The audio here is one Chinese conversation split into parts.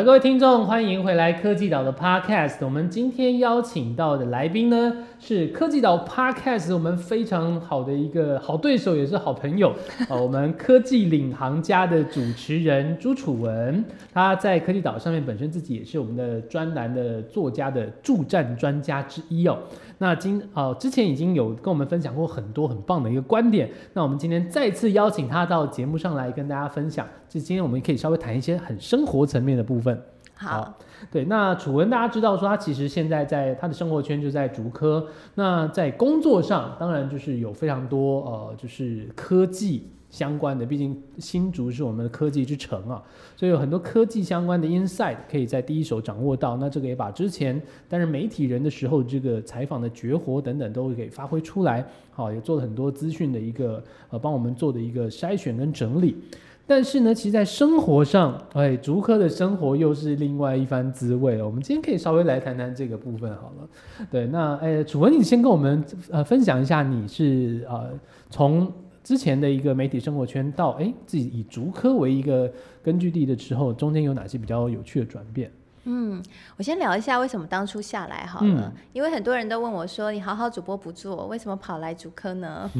了，各位听众，欢迎回来科技岛的 Podcast。我们今天邀请到的来宾呢，是科技岛 Podcast 我们非常好的一个好对手，也是好朋友啊。我们科技领航家的主持人朱楚文，他在科技岛上面本身自己也是我们的专栏的作家的助战专家之一哦。那今呃之前已经有跟我们分享过很多很棒的一个观点，那我们今天再次邀请他到节目上来跟大家分享。就今天我们可以稍微谈一些很生活层面的部分。好，对，那楚文大家知道说他其实现在在他的生活圈就在竹科，那在工作上当然就是有非常多呃就是科技相关的，毕竟新竹是我们的科技之城啊，所以有很多科技相关的 insight 可以在第一手掌握到。那这个也把之前担任媒体人的时候这个采访的绝活等等都给发挥出来，好，也做了很多资讯的一个呃帮我们做的一个筛选跟整理。但是呢，其实，在生活上，哎，竹科的生活又是另外一番滋味了我们今天可以稍微来谈谈这个部分好了。对，那哎，楚文，你先跟我们呃分享一下，你是呃从之前的一个媒体生活圈到哎自己以竹科为一个根据地的时候，中间有哪些比较有趣的转变？嗯，我先聊一下为什么当初下来好了，因为很多人都问我说：“你好好主播不做，为什么跑来主科呢？”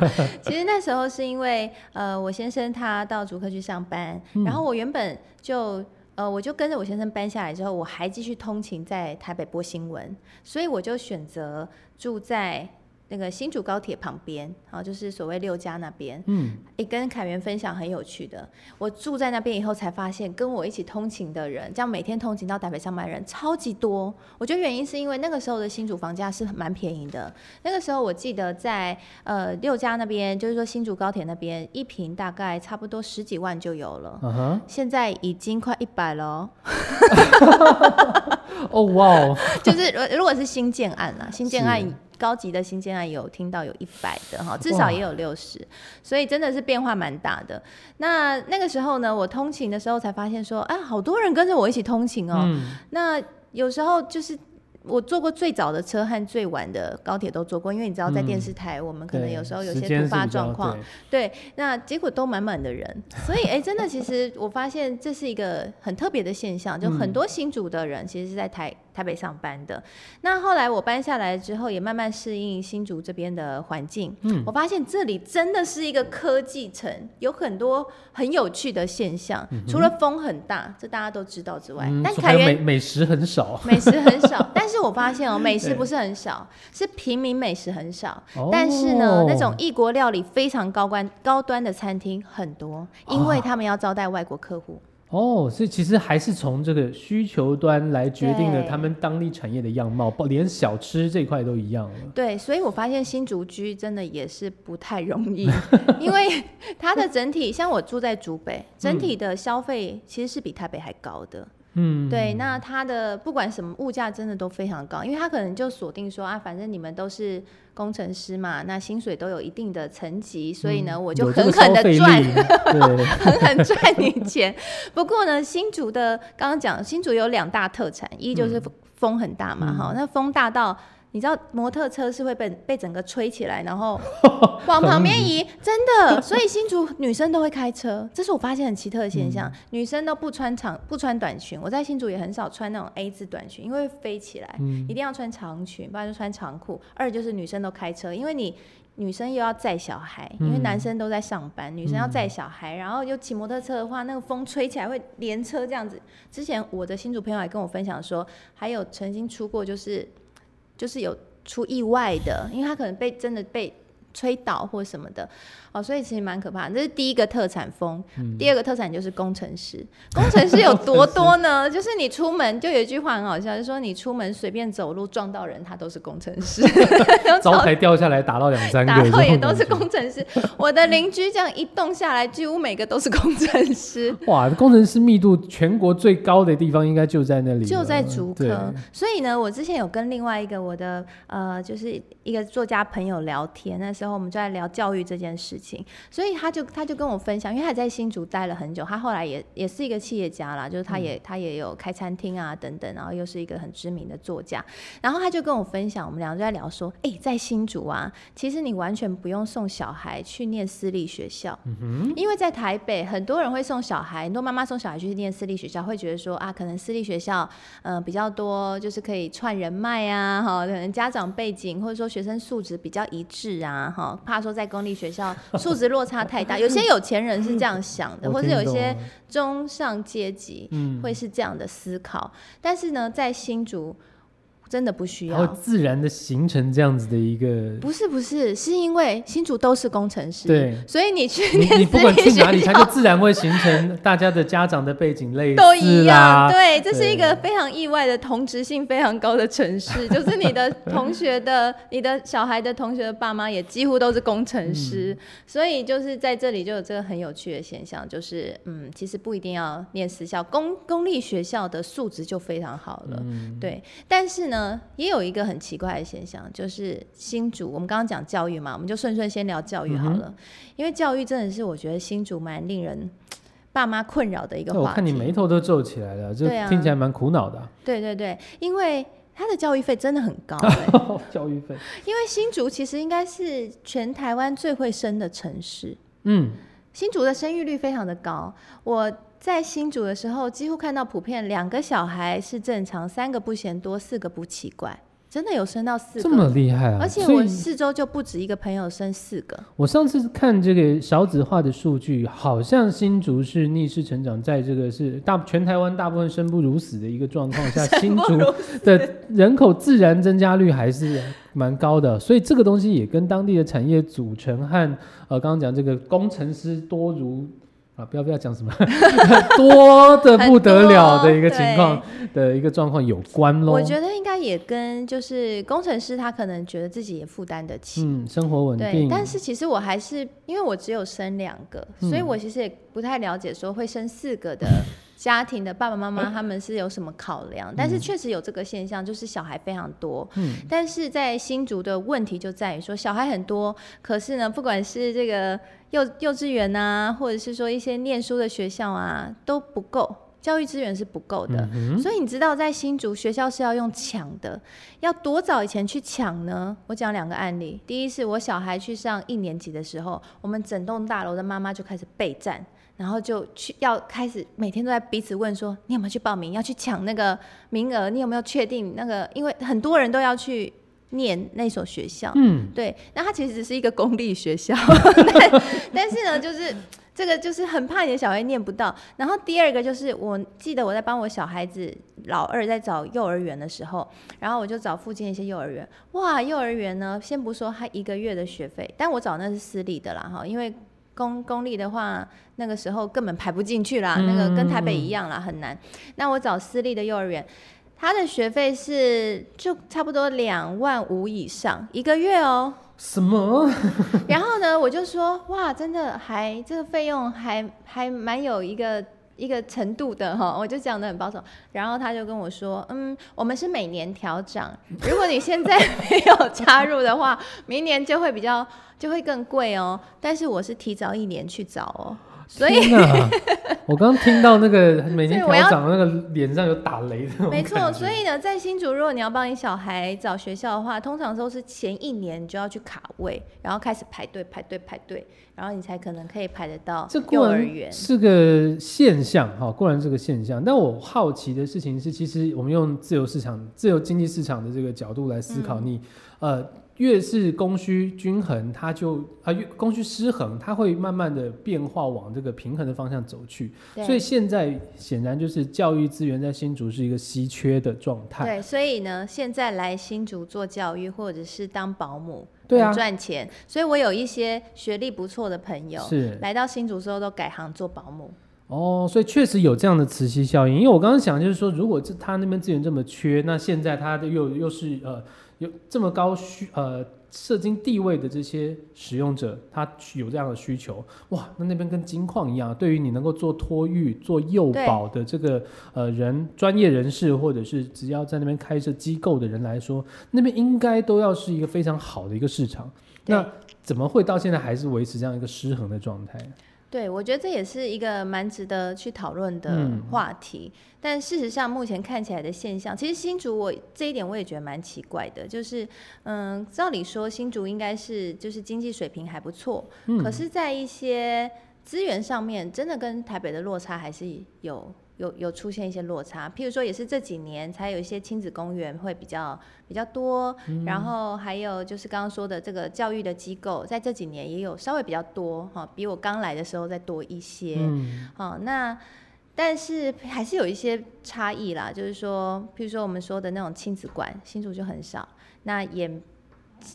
其实那时候是因为呃，我先生他到主科去上班，然后我原本就呃，我就跟着我先生搬下来之后，我还继续通勤在台北播新闻，所以我就选择住在。那个新竹高铁旁边，好，就是所谓六家那边，嗯，也跟凯源分享很有趣的。我住在那边以后，才发现跟我一起通勤的人，这样每天通勤到台北上班人超级多。我觉得原因是因为那个时候的新竹房价是蛮便宜的。那个时候我记得在呃六家那边，就是说新竹高铁那边，一平大概差不多十几万就有了。嗯哼，现在已经快一百了。哦哇，就是如果是新建案啊，新建案。高级的新建案有听到有一百的哈，至少也有六十，所以真的是变化蛮大的。那那个时候呢，我通勤的时候才发现说，哎，好多人跟着我一起通勤哦。那有时候就是。我坐过最早的车和最晚的高铁都坐过，因为你知道在电视台，我们可能有时候有些突发状况，对，那结果都满满的人，所以哎，真的，其实我发现这是一个很特别的现象，就很多新竹的人其实是在台台北上班的。那后来我搬下来之后，也慢慢适应新竹这边的环境，嗯，我发现这里真的是一个科技城，有很多很有趣的现象，除了风很大，这大家都知道之外，但凯源美美食很少，美食很少，但是。我发现哦，美食不是很少，是平民美食很少。但是呢，那种异国料理非常高端、高端的餐厅很多，因为他们要招待外国客户。哦，所以其实还是从这个需求端来决定了他们当地产业的样貌，连小吃这块都一样了。对，所以我发现新竹居真的也是不太容易，因为它的整体，像我住在竹北，整体的消费其实是比台北还高的。嗯，对，那他的不管什么物价真的都非常高，因为他可能就锁定说啊，反正你们都是工程师嘛，那薪水都有一定的层级，所以呢，我就狠狠的赚，狠狠赚你钱。不过呢，新竹的刚刚讲，新竹有两大特产，一就是风很大嘛，哈，那风大到。你知道摩托车是会被被整个吹起来，然后 往旁边移，真的。所以新竹女生都会开车，这是我发现很奇特的现象。女生都不穿长不穿短裙，我在新竹也很少穿那种 A 字短裙，因为飞起来，一定要穿长裙，不然就穿长裤。二就是女生都开车，因为你女生又要载小孩，因为男生都在上班，女生要载小孩，然后又骑摩托车的话，那个风吹起来会连车这样子。之前我的新竹朋友还跟我分享说，还有曾经出过就是。就是有出意外的，因为他可能被真的被吹倒或什么的。哦，所以其实蛮可怕的。这是第一个特产风，第二个特产就是工程师。工程师有 多多呢？就是你出门就有一句话很好笑，就说你出门随便走路撞到人，他都是工程师。招牌掉下来打到两三个，打到也都是工程师。我的邻居这样一动下来，几乎每个都是工程师。哇，工程师密度全国最高的地方应该就在那里，就在竹科。所以呢，我之前有跟另外一个我的呃，就是一个作家朋友聊天，那时候。时候，我们就在聊教育这件事情，所以他就他就跟我分享，因为他在新竹待了很久，他后来也也是一个企业家啦，就是他也他也有开餐厅啊等等，然后又是一个很知名的作家，然后他就跟我分享，我们两个就在聊说，哎，在新竹啊，其实你完全不用送小孩去念私立学校，因为在台北很多人会送小孩，很多妈妈送小孩去念私立学校，会觉得说啊，可能私立学校嗯比较多，就是可以串人脉啊，哈，可能家长背景或者说学生素质比较一致啊，哈，怕说在公立学校素质落差太大，有些有钱人是这样想的，或者有一些中上阶级会是这样的思考，但是呢，在新竹。真的不需要，会自然的形成这样子的一个。不是不是，是因为新竹都是工程师，对，所以你去你不管去哪里，它就自然会形成大家的家长的背景类似都一样。对，这是一个非常意外的同质性非常高的城市，就是你的同学的、你的小孩的同学的爸妈也几乎都是工程师，所以就是在这里就有这个很有趣的现象，就是嗯，其实不一定要念私校，公公立学校的素质就非常好了，对，但是呢。呢，也有一个很奇怪的现象，就是新竹。我们刚刚讲教育嘛，我们就顺顺先聊教育好了。因为教育真的是我觉得新竹蛮令人 爸妈困扰的一个话题。我看你眉头都皱起来了，这听起来蛮苦恼的。对对对，因为他的教育费真的很高。教育费，因为新竹其实应该是全台湾最会生的城市。嗯，新竹的生育率非常的高。我。在新竹的时候，几乎看到普遍两个小孩是正常，三个不嫌多，四个不奇怪，真的有生到四个，这么厉害啊！而且我四周就不止一个朋友生四个。我上次看这个少子化的数据，好像新竹是逆势成长，在这个是大全台湾大部分生不如死的一个状况下，新竹的人口自然增加率还是蛮高的，所以这个东西也跟当地的产业组成和呃刚刚讲这个工程师多如。啊，不要不要讲什么 多的不得了的一个情况的一个状况有关喽。我觉得应该也跟就是工程师他可能觉得自己也负担得起，嗯，生活稳定。但是其实我还是因为我只有生两个，所以我其实也不太了解说会生四个的。家庭的爸爸妈妈他们是有什么考量？但是确实有这个现象，就是小孩非常多。嗯，但是在新竹的问题就在于说小孩很多，可是呢，不管是这个幼幼稚园啊，或者是说一些念书的学校啊，都不够，教育资源是不够的。所以你知道，在新竹学校是要用抢的，要多早以前去抢呢？我讲两个案例。第一是我小孩去上一年级的时候，我们整栋大楼的妈妈就开始备战。然后就去要开始每天都在彼此问说，你有没有去报名？要去抢那个名额？你有没有确定那个？因为很多人都要去念那所学校。嗯，对。那它其实只是一个公立学校，但是呢，就是这个就是很怕你的小孩念不到。然后第二个就是，我记得我在帮我小孩子老二在找幼儿园的时候，然后我就找附近一些幼儿园。哇，幼儿园呢，先不说他一个月的学费，但我找那是私立的啦，哈，因为。公公立的话，那个时候根本排不进去啦，那个跟台北一样啦，很难。那我找私立的幼儿园，他的学费是就差不多两万五以上一个月哦。什么？然后呢，我就说哇，真的还这个费用还还蛮有一个。一个程度的哈，我就讲的很保守，然后他就跟我说，嗯，我们是每年调涨，如果你现在没有加入的话，明年就会比较就会更贵哦。但是我是提早一年去找哦。所以，我刚刚听到那个每天调长，那个脸上有打雷的。没错，所以呢，在新竹，如果你要帮你小孩找学校的话，通常都是前一年就要去卡位，然后开始排队、排队、排队，然后你才可能可以排得到幼儿园。是个现象哈，固然是个现象。但我好奇的事情是，其实我们用自由市场、自由经济市场的这个角度来思考，你呃。越是供需均衡，它就啊越供需失衡，它会慢慢的变化往这个平衡的方向走去。所以现在显然就是教育资源在新竹是一个稀缺的状态。对，所以呢，现在来新竹做教育或者是当保姆，对啊，赚钱。所以我有一些学历不错的朋友，是来到新竹之后都改行做保姆。哦，所以确实有这样的磁吸效应。因为我刚刚想就是说，如果这他那边资源这么缺，那现在他的又又是呃。有这么高需呃社经地位的这些使用者，他有这样的需求，哇，那那边跟金矿一样，对于你能够做托育、做幼保的这个呃人专业人士，或者是只要在那边开设机构的人来说，那边应该都要是一个非常好的一个市场。那怎么会到现在还是维持这样一个失衡的状态？对，我觉得这也是一个蛮值得去讨论的话题。但事实上，目前看起来的现象，其实新竹我这一点我也觉得蛮奇怪的，就是嗯，照理说新竹应该是就是经济水平还不错，可是，在一些资源上面，真的跟台北的落差还是有。有有出现一些落差，譬如说也是这几年才有一些亲子公园会比较比较多，然后还有就是刚刚说的这个教育的机构，在这几年也有稍微比较多哈，比我刚来的时候再多一些，好那但是还是有一些差异啦，就是说譬如说我们说的那种亲子馆，新竹就很少，那也。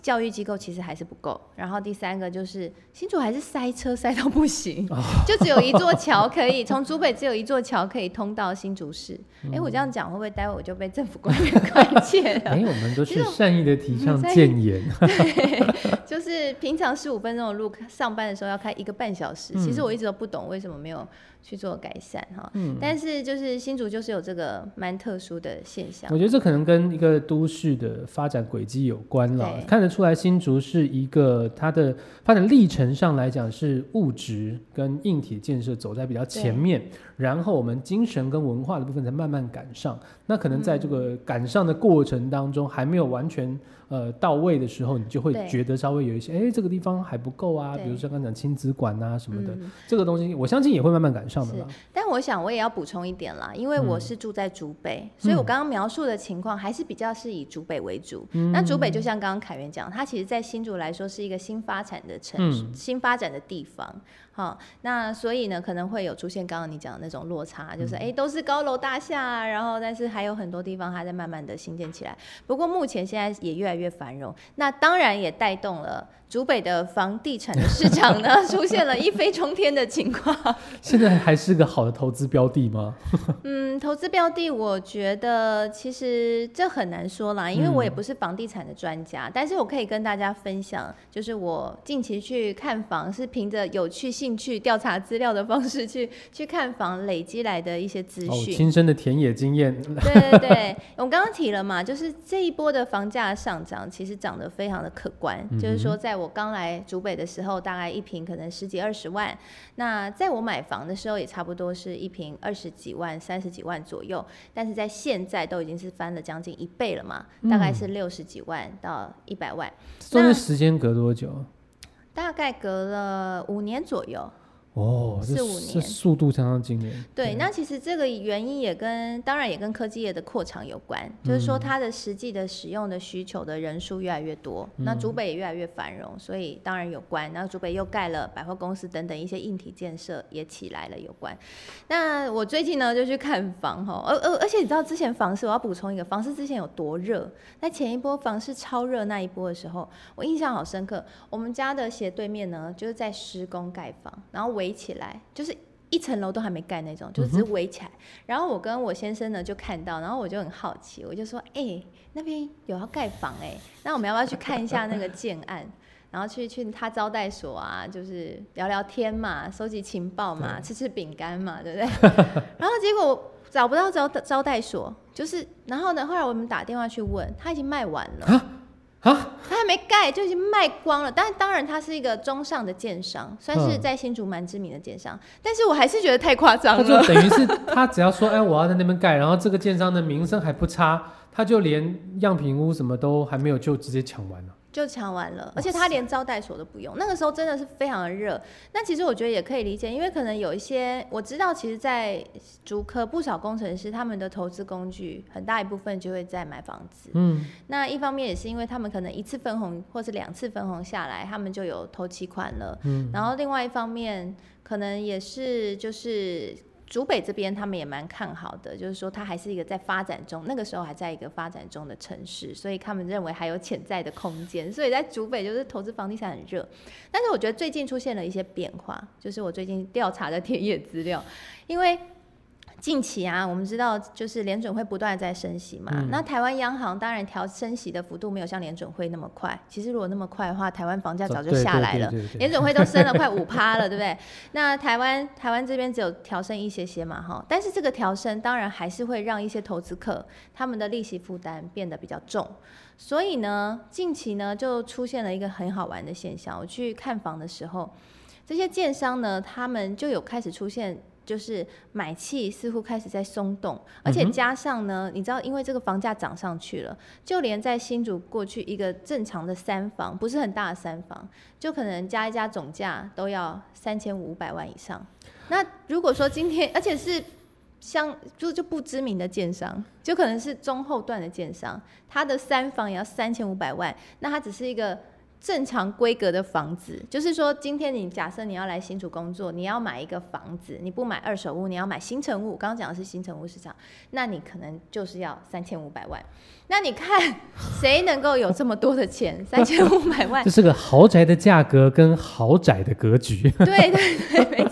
教育机构其实还是不够，然后第三个就是新竹还是塞车塞到不行，就只有一座桥可以从竹北只有一座桥可以通到新竹市。哎，我这样讲会不会待会我就被政府官员 关切了？哎，我们都是善意的提倡建言。对，就是平常十五分钟的路，上班的时候要开一个半小时。其实我一直都不懂为什么没有。去做改善哈，嗯，但是就是新竹就是有这个蛮特殊的现象。我觉得这可能跟一个都市的发展轨迹有关了，看得出来新竹是一个它的发展历程上来讲是物质跟硬体建设走在比较前面，然后我们精神跟文化的部分才慢慢赶上。那可能在这个赶上的过程当中还没有完全。呃，到位的时候，你就会觉得稍微有一些，哎，这个地方还不够啊。比如说刚讲亲子馆啊什么的，这个东西我相信也会慢慢赶上的啦。但我想我也要补充一点啦，因为我是住在竹北，所以我刚刚描述的情况还是比较是以竹北为主。那竹北就像刚刚凯源讲，它其实在新竹来说是一个新发展的城市，新发展的地方。好，那所以呢，可能会有出现刚刚你讲的那种落差，就是哎，都是高楼大厦，然后但是还有很多地方还在慢慢的新建起来。不过目前现在也越来越繁荣，那当然也带动了。竹北的房地产的市场呢，出现了一飞冲天的情况。现在还是个好的投资标的吗？嗯，投资标的，我觉得其实这很难说啦，因为我也不是房地产的专家。但是我可以跟大家分享，就是我近期去看房，是凭着有趣兴趣调查资料的方式去去看房，累积来的一些资讯。亲身的田野经验。对对对，我刚刚提了嘛，就是这一波的房价上涨，其实涨得非常的可观，就是说在。我刚来竹北的时候，大概一平可能十几二十万。那在我买房的时候，也差不多是一平二十几万、三十几万左右。但是在现在都已经是翻了将近一倍了嘛，大概是六十几万到一百万。中间时间隔多久？大概隔了五年左右。哦，四五年，速度相当惊人。对，那其实这个原因也跟当然也跟科技业的扩厂有关，就是说它的实际的使用的需求的人数越来越多，那竹北也越来越繁荣，所以当然有关。然后竹北又盖了百货公司等等一些硬体建设也起来了有关。那我最近呢就去看房哈，而而而且你知道之前房市我要补充一个，房市之前有多热？在前一波房市超热那一波的时候，我印象好深刻。我们家的斜对面呢就是在施工盖房，然后我。围起来，就是一层楼都还没盖那种，就只是围起来。然后我跟我先生呢就看到，然后我就很好奇，我就说：“哎，那边有要盖房哎，那我们要不要去看一下那个建案？然后去去他招待所啊，就是聊聊天嘛，收集情报嘛，吃吃饼干嘛，对不对？然后结果找不到招招待所，就是然后呢，后来我们打电话去问，他已经卖完了。”啊，他还没盖就已经卖光了，但当然他是一个中上的建商，算是在新竹蛮知名的建商，但是我还是觉得太夸张了。就等于是他只要说，哎，我要在那边盖，然后这个建商的名声还不差，他就连样品屋什么都还没有，就直接抢完了。就抢完了，而且他连招待所都不用。那个时候真的是非常的热。那其实我觉得也可以理解，因为可能有一些我知道，其实，在竹科不少工程师他们的投资工具很大一部分就会在买房子。嗯。那一方面也是因为他们可能一次分红或是两次分红下来，他们就有投期款了。嗯。然后另外一方面，可能也是就是。竹北这边他们也蛮看好的，就是说它还是一个在发展中，那个时候还在一个发展中的城市，所以他们认为还有潜在的空间。所以在竹北就是投资房地产很热，但是我觉得最近出现了一些变化，就是我最近调查的 田野资料，因为近期啊，我们知道就是联准会不断在升息嘛。那台湾央行当然调升息的幅度没有像联准会那么快。其实如果那么快的话，台湾房价早就下来了。联准会都升了快五趴了，对不对？那台湾台湾这边只有调升一些些嘛，哈。但是这个调升当然还是会让一些投资客他们的利息负担变得比较重。所以呢，近期呢就出现了一个很好玩的现象。我去看房的时候，这些建商呢，他们就有开始出现。就是买气似乎开始在松动，而且加上呢，你知道，因为这个房价涨上去了，就连在新竹过去一个正常的三房，不是很大的三房，就可能加一加总价都要三千五百万以上。那如果说今天，而且是像就就不知名的建商，就可能是中后段的建商，他的三房也要三千五百万，那他只是一个。正常规格的房子，就是说，今天你假设你要来新竹工作，你要买一个房子，你不买二手屋，你要买新城屋。刚刚讲的是新城屋市场，那你可能就是要三千五百万。那你看，谁能够有这么多的钱？三千五百万，这是个豪宅的价格跟豪宅的格局。对 对对，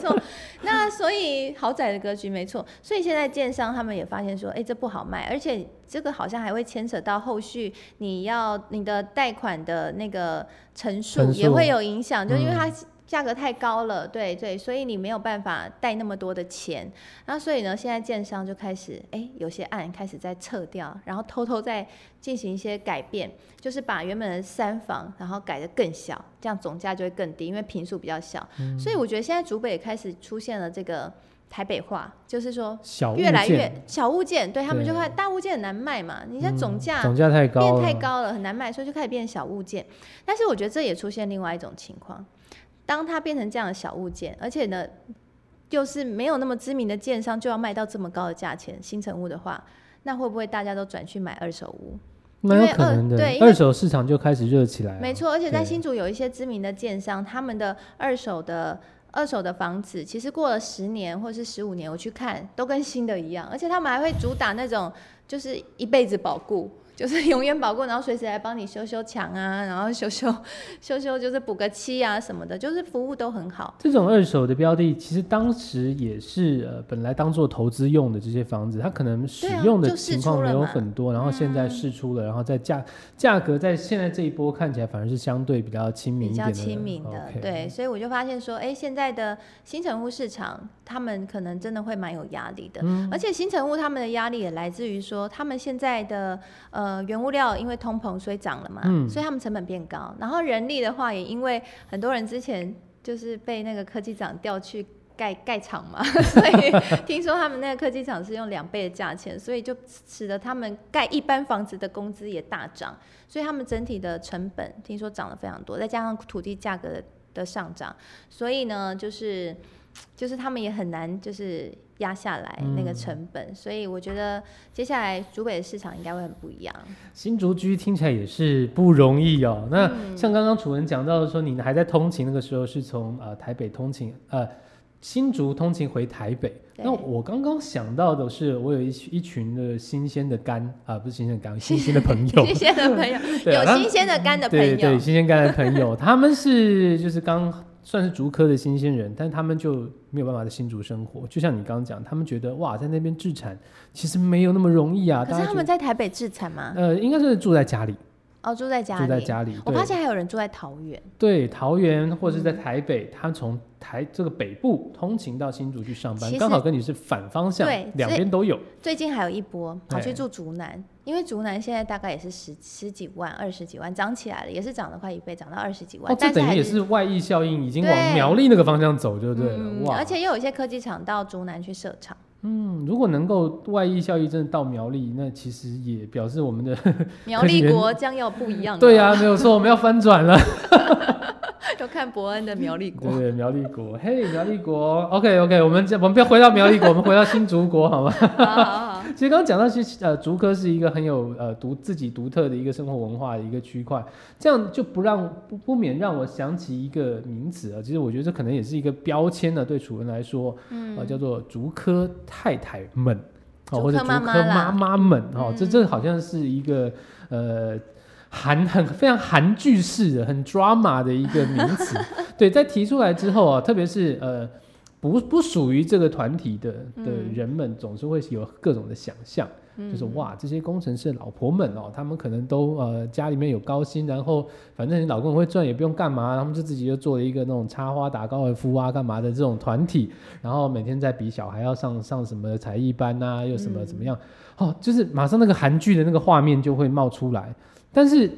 所以豪宅的格局没错，所以现在建商他们也发现说，哎，这不好卖，而且这个好像还会牵扯到后续你要你的贷款的那个成数也会有影响，就因为它。价格太高了，对对，所以你没有办法贷那么多的钱，那所以呢，现在建商就开始，哎，有些案开始在撤掉，然后偷偷在进行一些改变，就是把原本的三房，然后改的更小，这样总价就会更低，因为平数比较小。所以我觉得现在竹北开始出现了这个台北化，就是说越来越小物件，对他们就会大物件很难卖嘛，你像总价总价太高变太高了，很难卖，所以就开始变小物件。但是我觉得这也出现另外一种情况。当它变成这样的小物件，而且呢，就是没有那么知名的建商就要卖到这么高的价钱，新成屋的话，那会不会大家都转去买二手屋？蛮有可能的，对，二手市场就开始热起来。没错，而且在新竹有一些知名的建商，他们的二手的二手的房子，其实过了十年或是十五年，我去看都跟新的一样，而且他们还会主打那种就是一辈子保固。就是 永远保固，然后随时来帮你修修墙啊，然后修修修修，就是补个漆啊什么的，就是服务都很好。这种二手的标的，其实当时也是呃，本来当做投资用的这些房子，它可能使用的情况没有很多，然后现在试出了，然后在价价格在现在这一波看起来反而是相对比较亲民一点的。比较亲民的，对，所以我就发现说，哎，现在的新城屋市场，他们可能真的会蛮有压力的，而且新城屋他们的压力也来自于说，他们现在的呃。呃，原物料因为通膨所以涨了嘛，所以他们成本变高。然后人力的话，也因为很多人之前就是被那个科技厂调去盖盖厂嘛，所以听说他们那个科技厂是用两倍的价钱，所以就使得他们盖一般房子的工资也大涨，所以他们整体的成本听说涨了非常多，再加上土地价格的上涨，所以呢，就是就是他们也很难就是。压下来那个成本，所以我觉得接下来竹北的市场应该会很不一样。新竹居听起来也是不容易哦。那像刚刚楚文讲到的说，你还在通勤那个时候是从呃台北通勤，呃新竹通勤回台北。那我刚刚想到的是，我有一一群的新鲜的肝啊，不是新鲜的肝，新鲜的朋友，新鲜的朋友，有新鲜的肝的朋友，对对，新鲜肝的朋友，他们是就是刚。算是竹科的新鲜人，但他们就没有办法在新竹生活。就像你刚刚讲，他们觉得哇，在那边自产其实没有那么容易啊。可是他们在台北自产吗？呃，应该是住在家里。哦，住在家里。住在家里。我发现还有人住在桃园。对，桃园或者是在台北，他从台这个北部通勤到新竹去上班，刚好跟你是反方向，对两边都有。最近还有一波跑去住竹南。因为竹南现在大概也是十十几万、二十几万，涨起来了，也是涨了快一倍，涨到二十几万。哦，这等于也是外溢效应，已经往苗栗那个方向走，就对了。哇！而且又有一些科技厂到竹南去设厂。嗯，如果能够外溢效益真的到苗栗，那其实也表示我们的 苗栗国将要不一样。对呀，没有错，我们要翻转了。要看伯恩的苗栗国。对，苗栗国，嘿，苗栗国。OK，OK，我们我们不要回到苗栗国，我们回到新竹国，好吗？好 好好。其实刚刚讲到，其实呃，竹科是一个很有呃独自己独特的一个生活文化的一个区块，这样就不让不不免让我想起一个名词啊。其实我觉得这可能也是一个标签呢，对楚文来说，嗯，叫做竹科太太们，哦，或者竹科妈妈们，哦，这这好像是一个呃。韩很非常韩剧式的很 drama 的一个名词，对，在提出来之后啊，特别是呃不不属于这个团体的的人们，总是会有各种的想象，就是哇，这些工程师老婆们哦，他们可能都呃家里面有高薪，然后反正你老公会赚，也不用干嘛，他们就自己就做了一个那种插花打高尔夫啊干嘛的这种团体，然后每天在比小孩要上上什么才艺班啊，又什么怎么样，哦，就是马上那个韩剧的那个画面就会冒出来。但是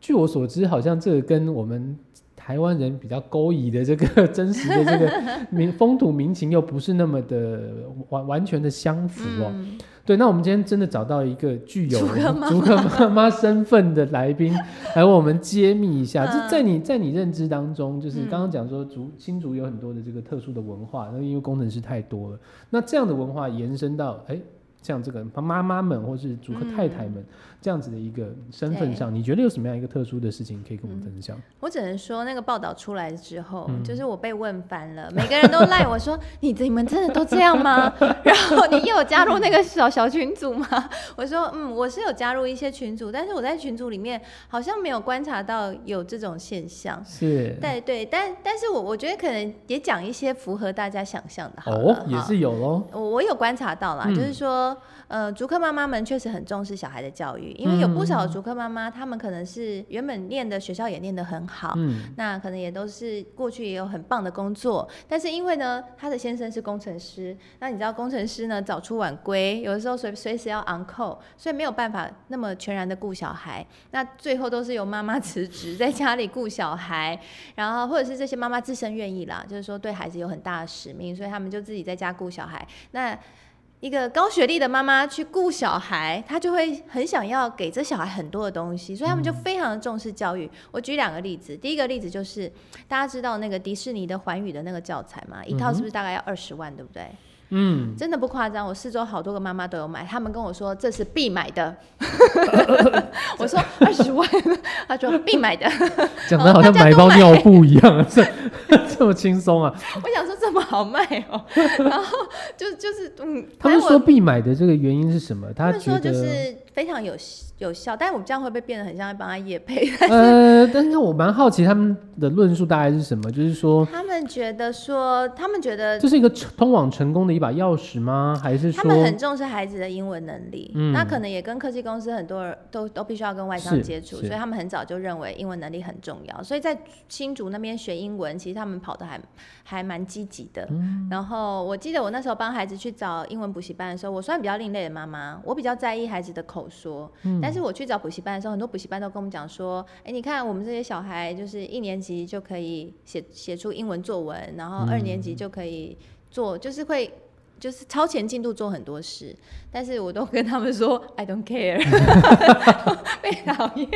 据我所知，好像这个跟我们。台湾人比较勾引的这个 真实的这个 民风土民情又不是那么的完完全的相符哦。对，那我们今天真的找到一个具有竹客妈妈身份的来宾，来为我们揭秘一下。就在你在你认知当中，就是刚刚讲说竹新竹有很多的这个特殊的文化，那因为工程师太多了，那这样的文化延伸到哎。像这个妈妈们或是主客太太们这样子的一个身份上，你觉得有什么样一个特殊的事情可以跟我们分享？我只能说，那个报道出来之后，就是我被问翻了，每个人都赖我说：“你你们真的都这样吗？” 然后你有加入那个小小群组吗？我说：“嗯，我是有加入一些群组，但是我在群组里面好像没有观察到有这种现象。”是，对对，但但是我我觉得可能也讲一些符合大家想象的，哦，也是有喽。我我有观察到啦，就是说。呃，竹科妈妈们确实很重视小孩的教育，因为有不少竹科妈妈，他们可能是原本念的学校也念得很好，嗯，那可能也都是过去也有很棒的工作，但是因为呢，他的先生是工程师，那你知道工程师呢早出晚归，有的时候随随时要 on call，所以没有办法那么全然的顾小孩，那最后都是由妈妈辞职在家里顾小孩，然后或者是这些妈妈自身愿意啦，就是说对孩子有很大的使命，所以他们就自己在家顾小孩，那。一个高学历的妈妈去顾小孩，她就会很想要给这小孩很多的东西，所以他们就非常的重视教育。我举两个例子，第一个例子就是大家知道那个迪士尼的环宇的那个教材嘛，一套是不是大概要二十万，对不对？嗯，真的不夸张，我四周好多个妈妈都有买，他们跟我说这是必买的。我说二十万，他说必买的，讲的好像买包尿布一样，这 这么轻松啊！我想好卖哦，然后就就是嗯，他们说必买的这个原因是什么？他说就是非常有有效，但是我们这样会不会变得很像在帮他夜配？呃，但是我蛮好奇他们的论述大概是什么，就是说他们觉得说他们觉得这是一个通往成功的一把钥匙吗？还是说他们很重视孩子的英文能力？嗯，那可能也跟科技公司很多人都都必须要跟外商接触，所以他们很早就认为英文能力很重要。所以在新竹那边学英文，其实他们跑的还还蛮积极的。然后我记得我那时候帮孩子去找英文补习班的时候，我算比较另类的妈妈，我比较在意孩子的口说。但是我去找补习班的时候，很多补习班都跟我们讲说：“哎，你看我们这些小孩，就是一年级就可以写写出英文作文，然后二年级就可以做，就是会就是超前进度做很多事。”但是我都跟他们说：“I don't care。”被讨厌。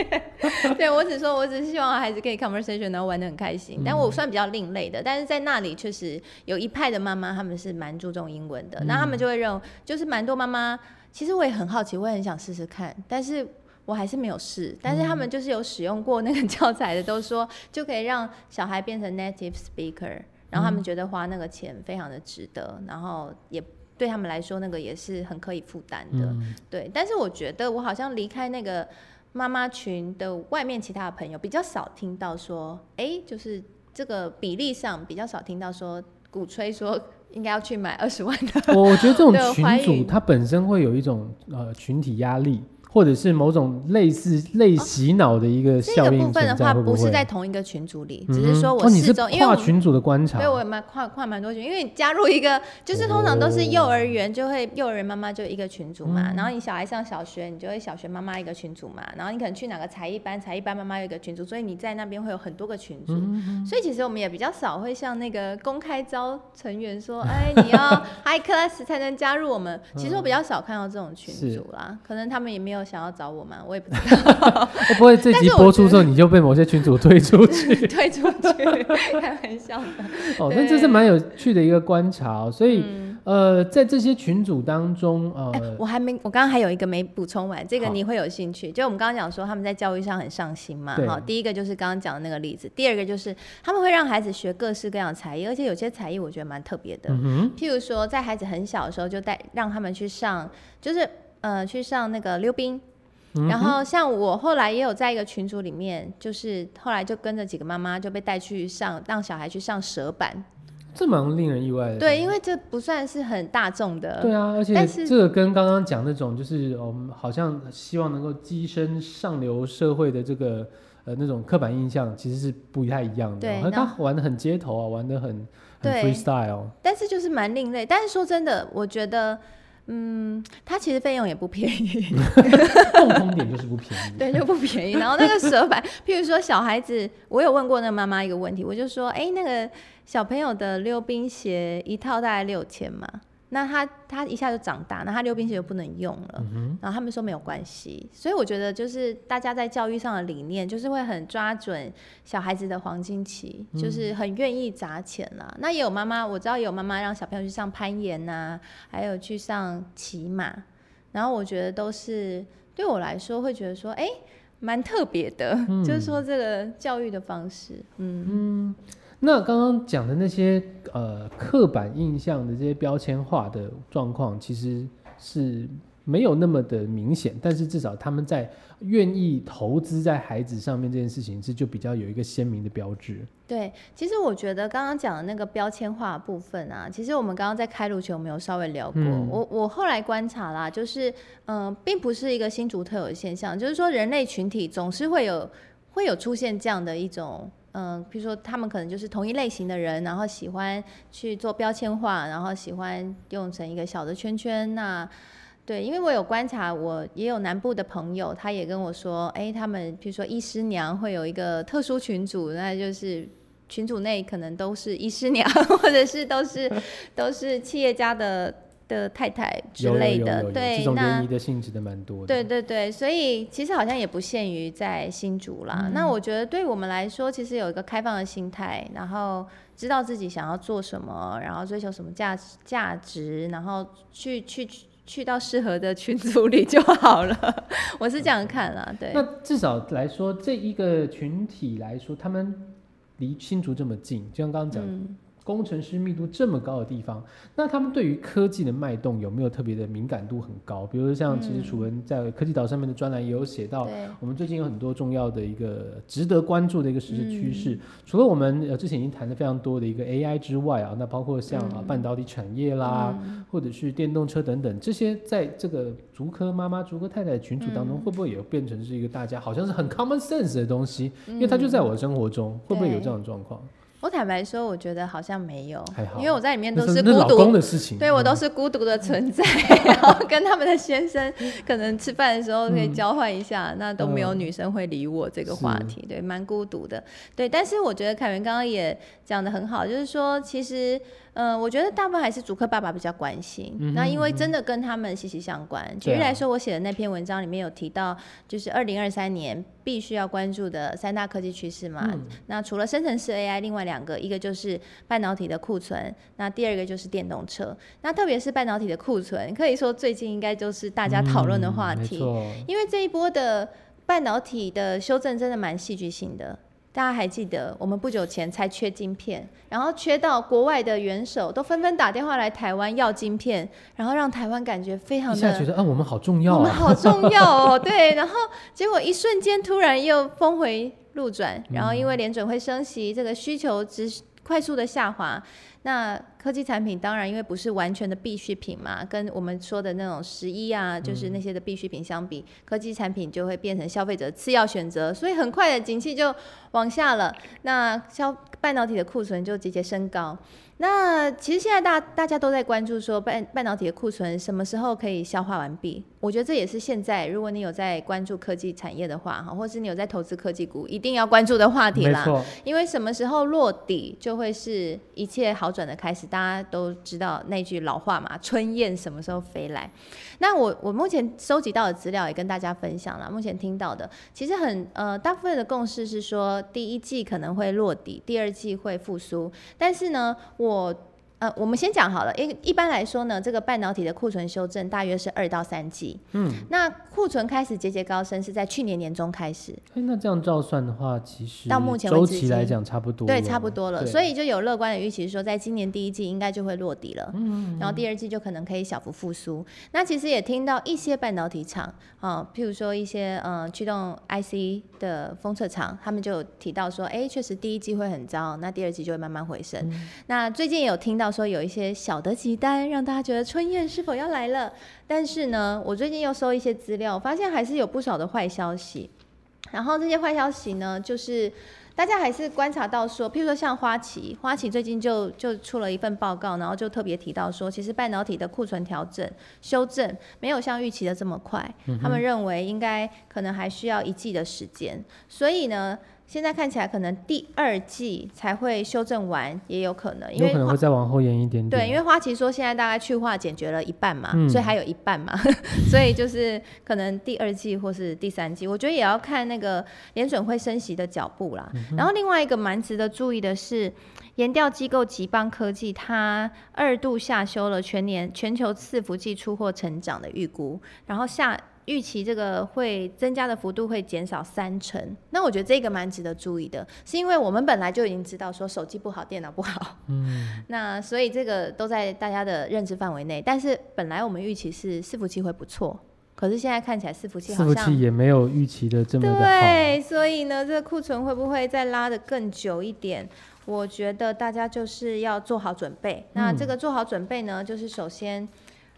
对我只说，我只是希望孩子可以 conversation，然后玩的很开心。但我算比较另类的，但是在那里确实有一派的妈妈，他们是蛮注重英文的。那他们就会认为，就是蛮多妈妈。其实我也很好奇，我也很想试试看，但是我还是没有试。但是他们就是有使用过那个教材的，都说就可以让小孩变成 native speaker，然后他们觉得花那个钱非常的值得，然后也对他们来说那个也是很可以负担的。对，但是我觉得我好像离开那个妈妈群的外面，其他的朋友比较少听到说，哎，就是这个比例上比较少听到说鼓吹说。应该要去买二十万的。我觉得这种群主他本身会有一种呃群体压力。或者是某种类似类洗脑的一个效应这个部分的话，不是在同一个群组里，只是说我四周，因为跨群组的观察，对我蛮跨跨蛮多群，因为加入一个就是通常都是幼儿园就会幼儿园妈妈就一个群组嘛，然后你小孩上小学，你就会小学妈妈一个群组嘛，然后你可能去哪个才艺班，才艺班妈妈有一个群组，所以你在那边会有很多个群组，所以其实我们也比较少会像那个公开招成员说，哎，你要 high class 才能加入我们，其实我比较少看到这种群组啦，可能他们也没有。想要找我吗？我也不知道。会不会这集播出之后你就被某些群主推出去？推出去，开玩笑的。哦，那这是蛮有趣的一个观察。所以，呃，在这些群组当中，呃，我还没，我刚刚还有一个没补充完，这个你会有兴趣。就我们刚刚讲说他们在教育上很上心嘛。哈，第一个就是刚刚讲的那个例子，第二个就是他们会让孩子学各式各样的才艺，而且有些才艺我觉得蛮特别的。嗯譬如说，在孩子很小的时候就带让他们去上，就是。呃，去上那个溜冰，然后像我后来也有在一个群组里面，就是后来就跟着几个妈妈就被带去上，让小孩去上蛇板。这蛮令人意外的。对，因为这不算是很大众的。对啊，而且这个跟刚刚讲那种，就是我们好像希望能够跻身上流社会的这个呃那种刻板印象，其实是不太一样的。对，他玩的很街头啊，玩的很很 freestyle。但是就是蛮另类。但是说真的，我觉得。嗯，它其实费用也不便宜，共同点就是不便宜，对，就不便宜。然后那个蛇板，譬如说小孩子，我有问过那妈妈一个问题，我就说，哎，那个小朋友的溜冰鞋一套大概六千嘛？那他他一下就长大，那他溜冰鞋就不能用了。然后他们说没有关系，所以我觉得就是大家在教育上的理念，就是会很抓准小孩子的黄金期，就是很愿意砸钱啦。那也有妈妈，我知道也有妈妈让小朋友去上攀岩呐，还有去上骑马。然后我觉得都是对我来说会觉得说，哎，蛮特别的，就是说这个教育的方式，嗯嗯。那刚刚讲的那些呃刻板印象的这些标签化的状况，其实是没有那么的明显，但是至少他们在愿意投资在孩子上面这件事情，是就比较有一个鲜明的标志。对，其实我觉得刚刚讲的那个标签化部分啊，其实我们刚刚在开路前我们有稍微聊过。我我后来观察啦，就是嗯，并不是一个新竹特有的现象，就是说人类群体总是会有会有出现这样的一种。嗯，比如说他们可能就是同一类型的人，然后喜欢去做标签化，然后喜欢用成一个小的圈圈。那对，因为我有观察，我也有南部的朋友，他也跟我说，哎，他们比如说医师娘会有一个特殊群组，那就是群组内可能都是医师娘，或者是都是都是企业家的。的太太之类的，对，这种联谊的性质的蛮多的。对对对，所以其实好像也不限于在新竹啦。那我觉得对我们来说，其实有一个开放的心态，然后知道自己想要做什么，然后追求什么价值价值，然后去去去到适合的群组里就好了。我是这样看啦，对。那至少来说，这一个群体来说，他们离新竹这么近，就像刚刚讲。工程师密度这么高的地方，那他们对于科技的脉动有没有特别的敏感度很高？比如说像其实楚文在科技岛上面的专栏也有写到，我们最近有很多重要的一个值得关注的一个实质趋势。除了我们呃之前已经谈的非常多的一个 AI 之外啊，那包括像啊半导体产业啦，或者是电动车等等，这些在这个竹科妈妈、竹科太太群组当中，会不会也变成是一个大家好像是很 common sense 的东西？因为它就在我的生活中，会不会有这样的状况？我坦白说，我觉得好像没有，因为我在里面都是孤独的事情，对我都是孤独的存在，然后跟他们的先生可能吃饭的时候可以交换一下，那都没有女生会理我这个话题，对，蛮孤独的，对。但是我觉得凯文刚刚也讲的很好，就是说其实。嗯，我觉得大部分还是主客爸爸比较关心。那因为真的跟他们息息相关。举例来说，我写的那篇文章里面有提到，就是二零二三年必须要关注的三大科技趋势嘛。那除了生成式 AI，另外两个，一个就是半导体的库存，那第二个就是电动车。那特别是半导体的库存，可以说最近应该就是大家讨论的话题。因为这一波的半导体的修正真的蛮戏剧性的。大家还记得，我们不久前才缺晶片，然后缺到国外的元首都纷纷打电话来台湾要晶片，然后让台湾感觉非常的，现在觉得，啊，我们好重要，我们好重要哦，对，然后结果一瞬间突然又峰回路转，然后因为联准会升息，这个需求值快速的下滑。那科技产品当然，因为不是完全的必需品嘛，跟我们说的那种十一啊，就是那些的必需品相比，科技产品就会变成消费者次要选择，所以很快的景气就往下了。那消半导体的库存就节节升高。那其实现在大大家都在关注说半半导体的库存什么时候可以消化完毕？我觉得这也是现在如果你有在关注科技产业的话，哈，或是你有在投资科技股，一定要关注的话题啦。因为什么时候落底，就会是一切好转的开始。大家都知道那句老话嘛，“春燕什么时候飞来？”那我我目前收集到的资料也跟大家分享了。目前听到的其实很呃，大部分的共识是说，第一季可能会落底，第二季会复苏。但是呢，我呃，我们先讲好了，一一般来说呢，这个半导体的库存修正大约是二到三季。嗯，那库存开始节节高升是在去年年中开始。哎，那这样照算的话，其实到目前周期来讲差不多。对，差不多了。所以就有乐观的预期，说在今年第一季应该就会落底了。嗯，然后第二季就可能可以小幅复苏。那其实也听到一些半导体厂啊，譬如说一些呃驱动 IC 的封测厂，他们就提到说，哎，确实第一季会很糟，那第二季就会慢慢回升。那最近也有听到说有一些小的急单，让大家觉得春燕是否要来了？但是呢，我最近又收一些资料，发现还是有不少的坏消息。然后这些坏消息呢，就是大家还是观察到说，譬如说像花旗，花旗最近就就出了一份报告，然后就特别提到说，其实半导体的库存调整修正没有像预期的这么快，他们认为应该可能还需要一季的时间，所以呢。现在看起来可能第二季才会修正完，也有可能，有可能会再往后延一点点。对，因为花旗说现在大概去化解决了一半嘛，所以还有一半嘛，所以就是可能第二季或是第三季，我觉得也要看那个联准会升息的脚步啦。然后另外一个蛮值得注意的是，研调机构吉邦科技它二度下修了全年全球伺服器出货成长的预估，然后下。预期这个会增加的幅度会减少三成，那我觉得这个蛮值得注意的，是因为我们本来就已经知道说手机不好，电脑不好，嗯，那所以这个都在大家的认知范围内。但是本来我们预期是伺服器会不错，可是现在看起来伺服器好像伺服器也没有预期的这么的。对，所以呢，这个库存会不会再拉的更久一点？我觉得大家就是要做好准备。那这个做好准备呢，就是首先。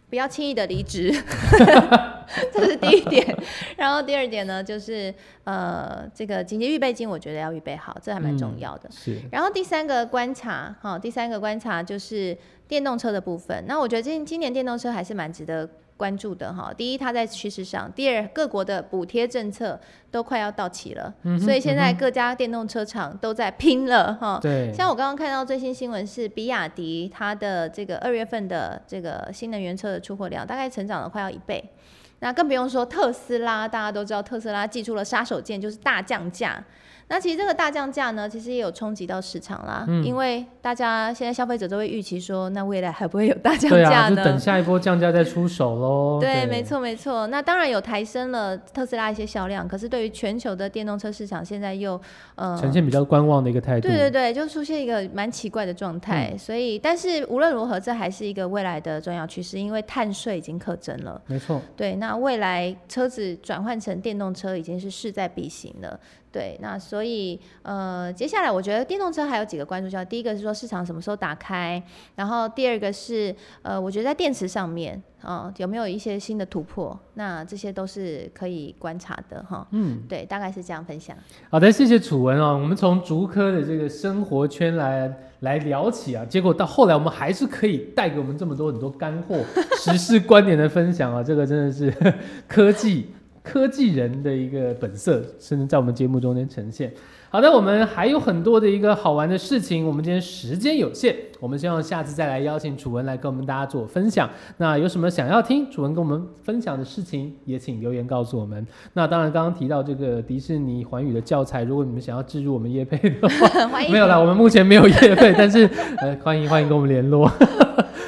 不要轻易的离职，这是第一点。然后第二点呢，就是呃，这个紧急预备金，我觉得要预备好，这还蛮重要的。是。然后第三个观察，哈，第三个观察就是电动车的部分。那我觉得今今年电动车还是蛮值得。关注的哈，第一它在趋势上，第二各国的补贴政策都快要到期了，所以现在各家电动车厂都在拼了哈。对，像我刚刚看到最新新闻是，比亚迪它的这个二月份的这个新能源车的出货量大概成长了快要一倍，那更不用说特斯拉，大家都知道特斯拉寄出了杀手锏，就是大降价。那其实这个大降价呢，其实也有冲击到市场啦，因为大家现在消费者都会预期说，那未来还不会有大降价呢？就等下一波降价再出手喽。对，没错没错。那当然有抬升了特斯拉一些销量，可是对于全球的电动车市场，现在又呃呈现比较观望的一个态度。对对对，就出现一个蛮奇怪的状态。所以，但是无论如何，这还是一个未来的重要趋势，因为碳税已经可征了。没错。对，那未来车子转换成电动车已经是势在必行了。对，那所以呃，接下来我觉得电动车还有几个关注焦第一个是说市场什么时候打开，然后第二个是呃，我觉得在电池上面啊有没有一些新的突破，那这些都是可以观察的哈。嗯，对，大概是这样分享。好的，谢谢楚文哦。我们从竹科的这个生活圈来来聊起啊，结果到后来我们还是可以带给我们这么多很多干货、时事观点的分享啊，这个真的是 科技。科技人的一个本色，甚至在我们节目中间呈现。好的，我们还有很多的一个好玩的事情。我们今天时间有限，我们希望下次再来邀请楚文来跟我们大家做分享。那有什么想要听楚文跟我们分享的事情，也请留言告诉我们。那当然，刚刚提到这个迪士尼环宇的教材，如果你们想要置入我们业配的话，没有了，我们目前没有业配，但是呃，欢迎欢迎跟我们联络。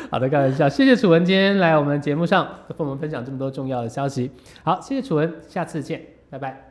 好的，开玩笑，谢谢楚文今天来我们节目上和我们分享这么多重要的消息。好，谢谢楚文，下次见，拜拜。